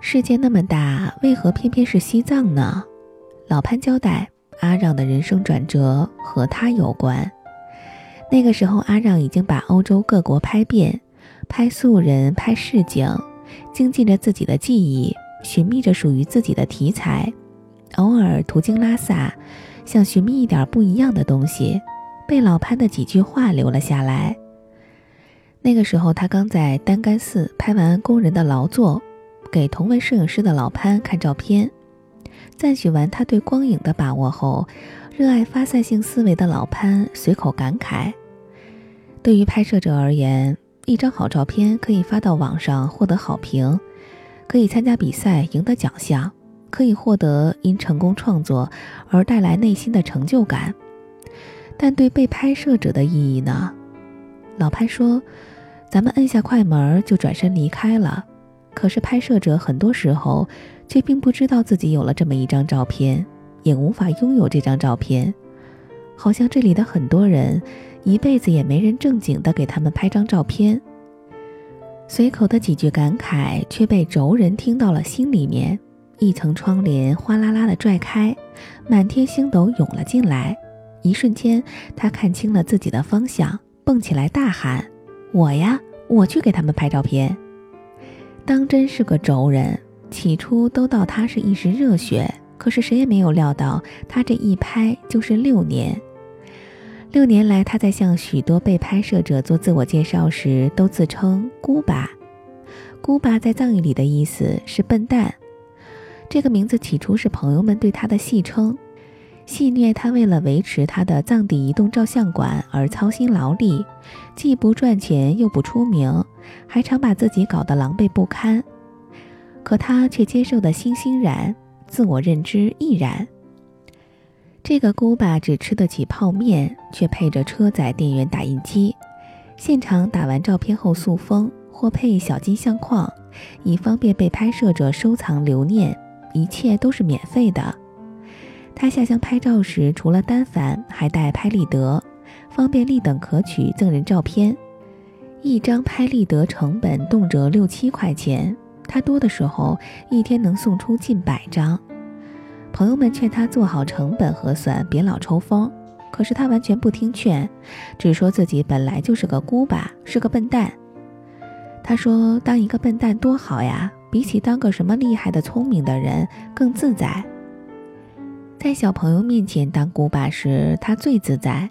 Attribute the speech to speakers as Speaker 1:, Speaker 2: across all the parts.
Speaker 1: 世界那么大，为何偏偏是西藏呢？老潘交代，阿让的人生转折和他有关。那个时候，阿让已经把欧洲各国拍遍，拍素人，拍市井，精进着自己的技艺，寻觅着属于自己的题材。偶尔途经拉萨，想寻觅一点不一样的东西，被老潘的几句话留了下来。那个时候，他刚在丹干寺拍完工人的劳作。给同为摄影师的老潘看照片，赞许完他对光影的把握后，热爱发散性思维的老潘随口感慨：“对于拍摄者而言，一张好照片可以发到网上获得好评，可以参加比赛赢得奖项，可以获得因成功创作而带来内心的成就感。但对被拍摄者的意义呢？”老潘说：“咱们摁下快门就转身离开了。”可是拍摄者很多时候却并不知道自己有了这么一张照片，也无法拥有这张照片。好像这里的很多人一辈子也没人正经的给他们拍张照片。随口的几句感慨却被轴人听到了心里面，一层窗帘哗啦啦的拽开，满天星斗涌了进来。一瞬间，他看清了自己的方向，蹦起来大喊：“我呀，我去给他们拍照片。”当真是个轴人，起初都道他是一时热血，可是谁也没有料到，他这一拍就是六年。六年来，他在向许多被拍摄者做自我介绍时，都自称“姑巴”。姑巴在藏语里的意思是笨蛋。这个名字起初是朋友们对他的戏称，戏谑他为了维持他的藏地移动照相馆而操心劳力，既不赚钱又不出名。还常把自己搞得狼狈不堪，可他却接受的欣欣然，自我认知亦然。这个姑巴只吃得起泡面，却配着车载电源打印机，现场打完照片后塑封或配小金相框，以方便被拍摄者收藏留念。一切都是免费的。他下乡拍照时，除了单反，还带拍立得，方便立等可取赠人照片。一张拍立得成本动辄六七块钱，他多的时候一天能送出近百张。朋友们劝他做好成本核算，别老抽风，可是他完全不听劝，只说自己本来就是个孤巴，是个笨蛋。他说：“当一个笨蛋多好呀，比起当个什么厉害的聪明的人更自在。”在小朋友面前当孤巴时，他最自在。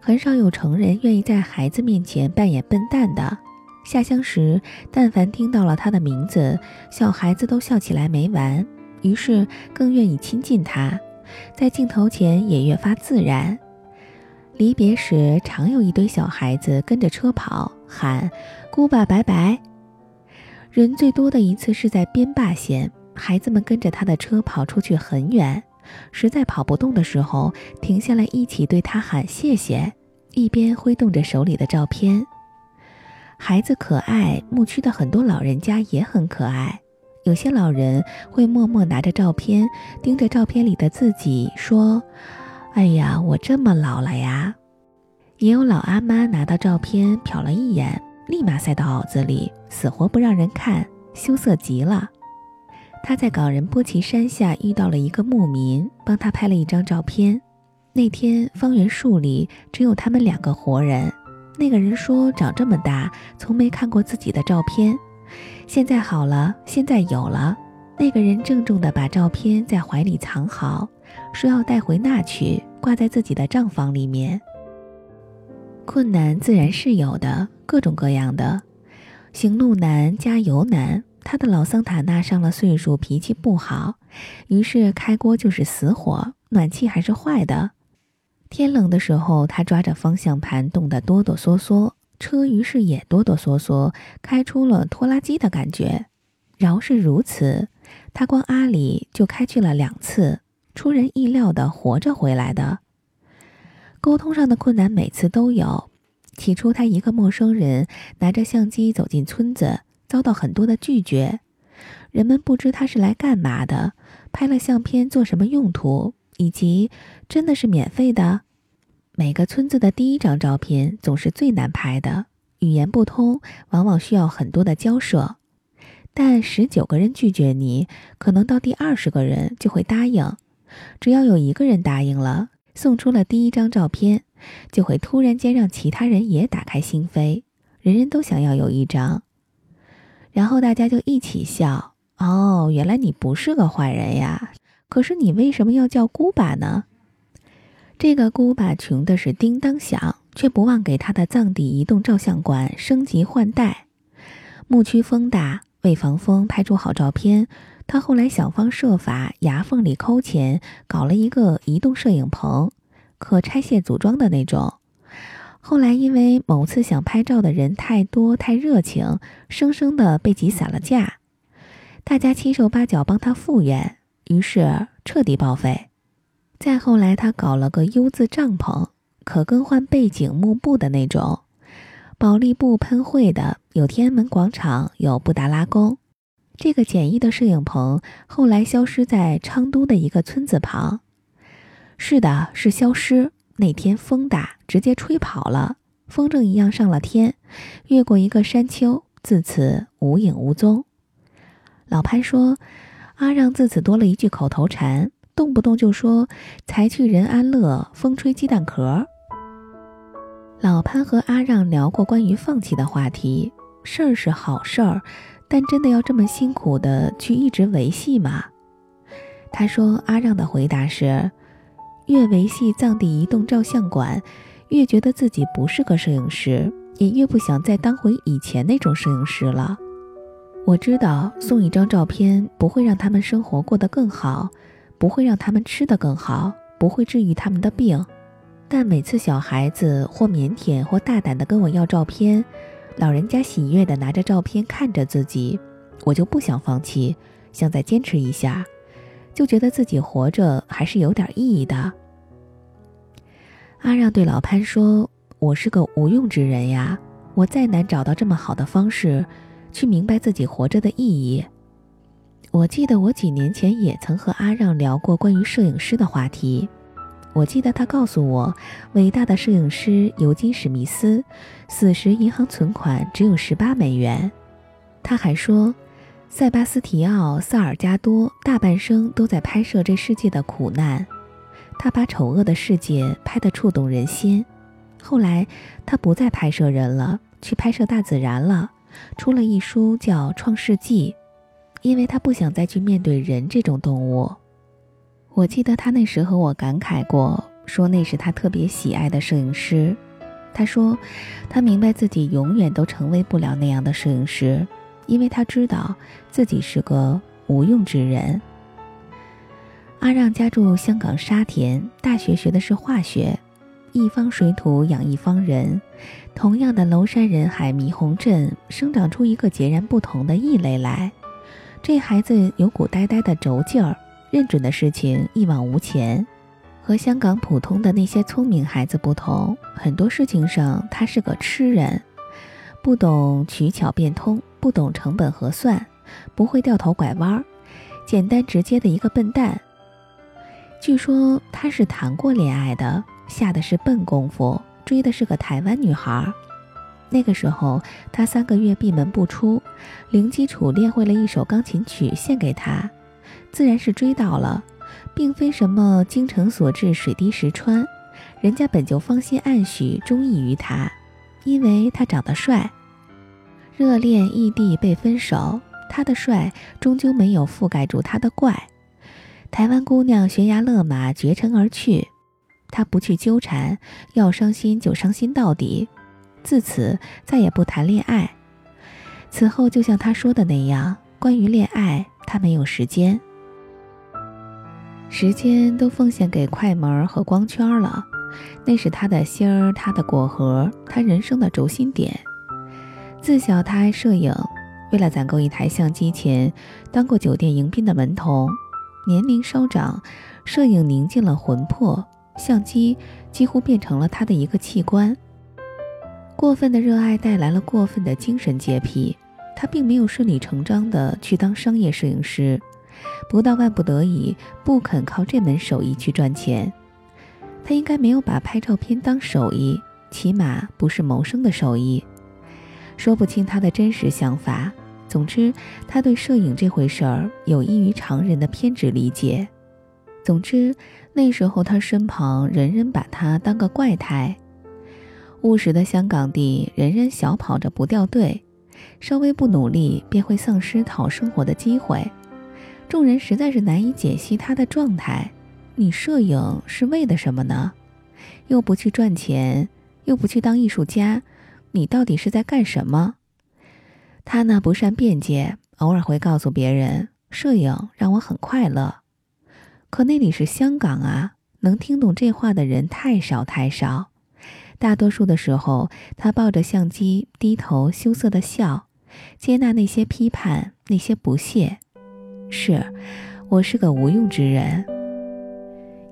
Speaker 1: 很少有成人愿意在孩子面前扮演笨蛋的。下乡时，但凡听到了他的名字，小孩子都笑起来没完，于是更愿意亲近他，在镜头前也越发自然。离别时，常有一堆小孩子跟着车跑，喊“姑爸拜拜”。人最多的一次是在边坝县，孩子们跟着他的车跑出去很远。实在跑不动的时候，停下来一起对他喊谢谢，一边挥动着手里的照片。孩子可爱，牧区的很多老人家也很可爱。有些老人会默默拿着照片，盯着照片里的自己，说：“哎呀，我这么老了呀。”也有老阿妈拿到照片，瞟了一眼，立马塞到袄子里，死活不让人看，羞涩极了。他在冈仁波齐山下遇到了一个牧民，帮他拍了一张照片。那天方圆数里只有他们两个活人。那个人说：“长这么大，从没看过自己的照片。现在好了，现在有了。”那个人郑重地把照片在怀里藏好，说要带回那去，挂在自己的账房里面。困难自然是有的，各种各样的，行路难，加油难。他的老桑塔纳上了岁数，脾气不好，于是开锅就是死火，暖气还是坏的。天冷的时候，他抓着方向盘冻得哆哆嗦嗦，车于是也哆哆嗦嗦，开出了拖拉机的感觉。饶是如此，他光阿里就开去了两次，出人意料的活着回来的。沟通上的困难每次都有。起初，他一个陌生人拿着相机走进村子。遭到很多的拒绝，人们不知他是来干嘛的，拍了相片做什么用途，以及真的是免费的。每个村子的第一张照片总是最难拍的，语言不通，往往需要很多的交涉。但十九个人拒绝你，可能到第二十个人就会答应。只要有一个人答应了，送出了第一张照片，就会突然间让其他人也打开心扉，人人都想要有一张。然后大家就一起笑。哦，原来你不是个坏人呀！可是你为什么要叫姑爸呢？这个姑爸穷的是叮当响，却不忘给他的藏地移动照相馆升级换代。牧区风大。为防风拍出好照片，他后来想方设法牙缝里抠钱，搞了一个移动摄影棚，可拆卸组装的那种。后来因为某次想拍照的人太多太热情，生生的被挤散了架，大家七手八脚帮他复原，于是彻底报废。再后来他搞了个 U 字帐篷，可更换背景幕布的那种。保利布喷绘的，有天安门广场，有布达拉宫。这个简易的摄影棚后来消失在昌都的一个村子旁。是的，是消失。那天风大，直接吹跑了，风筝一样上了天，越过一个山丘，自此无影无踪。老潘说，阿让自此多了一句口头禅，动不动就说“财去人安乐，风吹鸡蛋壳”。老潘和阿让聊过关于放弃的话题，事儿是好事儿，但真的要这么辛苦的去一直维系吗？他说，阿让的回答是：越维系藏地移动照相馆，越觉得自己不是个摄影师，也越不想再当回以前那种摄影师了。我知道送一张照片不会让他们生活过得更好，不会让他们吃得更好，不会治愈他们的病。但每次小孩子或腼腆或大胆地跟我要照片，老人家喜悦地拿着照片看着自己，我就不想放弃，想再坚持一下，就觉得自己活着还是有点意义的。阿让对老潘说：“我是个无用之人呀，我再难找到这么好的方式，去明白自己活着的意义。”我记得我几年前也曾和阿让聊过关于摄影师的话题。我记得他告诉我，伟大的摄影师尤金·史密斯死时银行存款只有十八美元。他还说，塞巴斯提奥·萨尔加多大半生都在拍摄这世界的苦难，他把丑恶的世界拍得触动人心。后来他不再拍摄人了，去拍摄大自然了，出了一书叫《创世纪》，因为他不想再去面对人这种动物。我记得他那时和我感慨过，说那是他特别喜爱的摄影师。他说，他明白自己永远都成为不了那样的摄影师，因为他知道自己是个无用之人。阿让家住香港沙田，大学学的是化学。一方水土养一方人，同样的娄山人海霓虹镇，生长出一个截然不同的异类来。这孩子有股呆呆的轴劲儿。认准的事情一往无前，和香港普通的那些聪明孩子不同。很多事情上，他是个痴人，不懂取巧变通，不懂成本核算，不会掉头拐弯，简单直接的一个笨蛋。据说他是谈过恋爱的，下的是笨功夫，追的是个台湾女孩。那个时候他三个月闭门不出，零基础练会了一首钢琴曲，献给他。自然是追到了，并非什么精诚所至、水滴石穿，人家本就芳心暗许，中意于他，因为他长得帅。热恋异地被分手，他的帅终究没有覆盖住他的怪。台湾姑娘悬崖勒马，绝尘而去，他不去纠缠，要伤心就伤心到底，自此再也不谈恋爱。此后就像他说的那样，关于恋爱，他没有时间。时间都奉献给快门和光圈了，那是他的心儿，他的果核，他人生的轴心点。自小他爱摄影，为了攒够一台相机钱，当过酒店迎宾的门童。年龄稍长，摄影宁静了魂魄，相机几乎变成了他的一个器官。过分的热爱带来了过分的精神洁癖，他并没有顺理成章的去当商业摄影师。不到万不得已，不肯靠这门手艺去赚钱。他应该没有把拍照片当手艺，起码不是谋生的手艺。说不清他的真实想法，总之，他对摄影这回事儿有异于常人的偏执理解。总之，那时候他身旁人人把他当个怪胎。务实的香港地，人人小跑着不掉队，稍微不努力便会丧失讨生活的机会。众人实在是难以解析他的状态。你摄影是为的什么呢？又不去赚钱，又不去当艺术家，你到底是在干什么？他呢不善辩解，偶尔会告诉别人，摄影让我很快乐。可那里是香港啊，能听懂这话的人太少太少。大多数的时候，他抱着相机，低头羞涩的笑，接纳那些批判，那些不屑。是，我是个无用之人。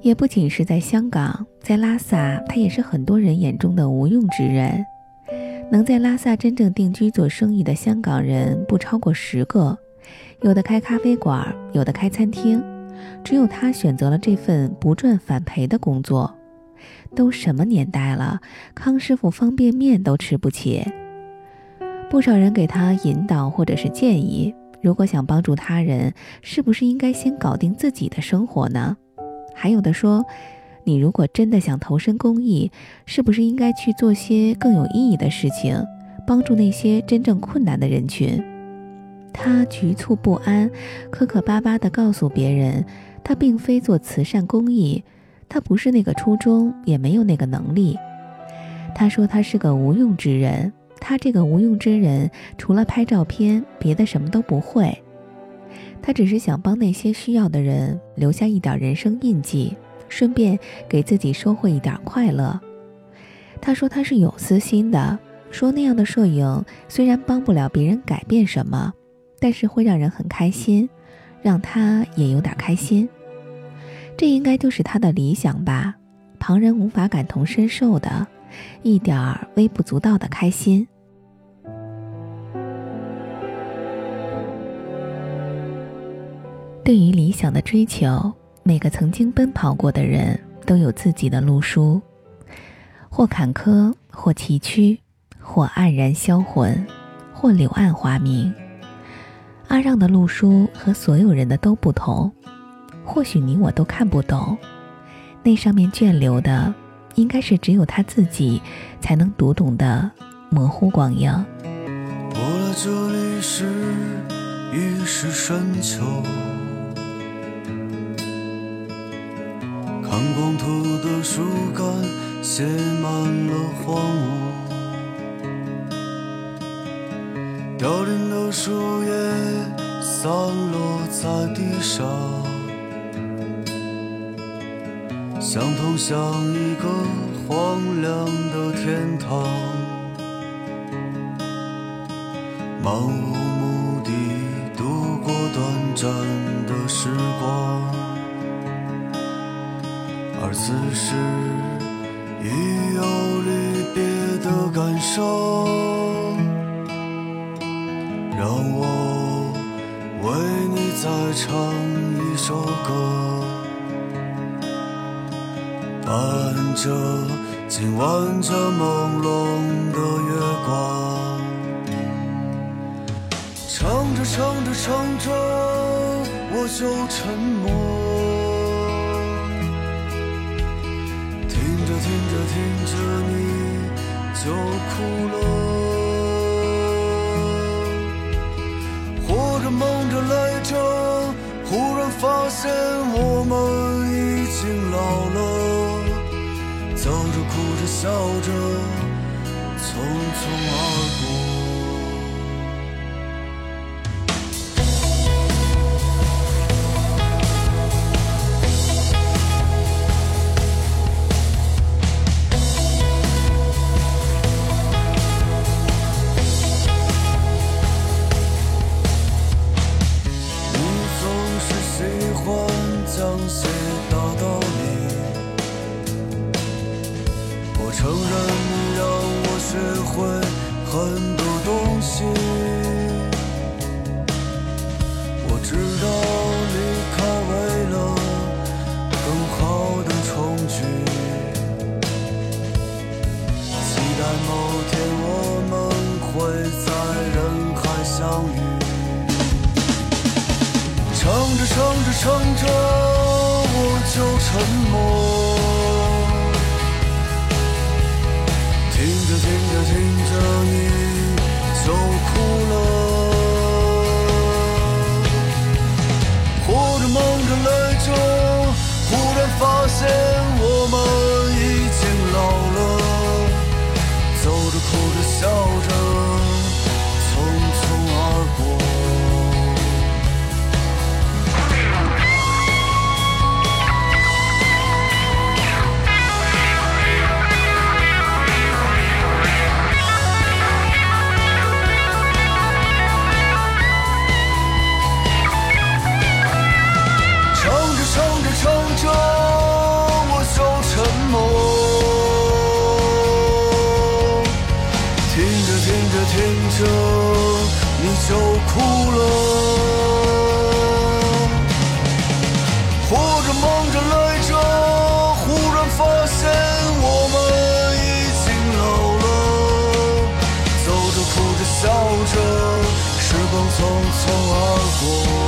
Speaker 1: 也不仅是在香港，在拉萨，他也是很多人眼中的无用之人。能在拉萨真正定居做生意的香港人不超过十个，有的开咖啡馆，有的开餐厅，只有他选择了这份不赚反赔的工作。都什么年代了，康师傅方便面都吃不起。不少人给他引导或者是建议：如果想帮助他人，是不是应该先搞定自己的生活呢？还有的说，你如果真的想投身公益，是不是应该去做些更有意义的事情，帮助那些真正困难的人群？他局促不安，磕磕巴巴地告诉别人，他并非做慈善公益。他不是那个初衷，也没有那个能力。他说他是个无用之人。他这个无用之人，除了拍照片，别的什么都不会。他只是想帮那些需要的人留下一点人生印记，顺便给自己收获一点快乐。他说他是有私心的，说那样的摄影虽然帮不了别人改变什么，但是会让人很开心，让他也有点开心。这应该就是他的理想吧，旁人无法感同身受的，一点儿微不足道的开心。对于理想的追求，每个曾经奔跑过的人都有自己的路书，或坎坷，或崎岖，或黯然销魂，或柳暗花明。阿让的路书和所有人的都不同。或许你我都看不懂，那上面卷流的，应该是只有他自己才能读懂的模糊光影。
Speaker 2: 过了这里是已是深秋，看光秃的树干写满了荒芜，凋零的树叶散落在地上。相同像一个荒凉的天堂，漫无目的度过短暂的时光，而此时已有离别的感受，让我为你再唱一首歌。伴着今晚这朦胧的月光，唱着唱着唱着我就沉默，哭了，或者梦着来着，忽然发现我们已经老了。走着哭着笑着，匆匆而过。唱着唱着，我就沉默。听着听着听着，你着，你就哭了。活着忙着累着，忽然发现我们已经老了。走着哭着笑着，时光匆匆而过。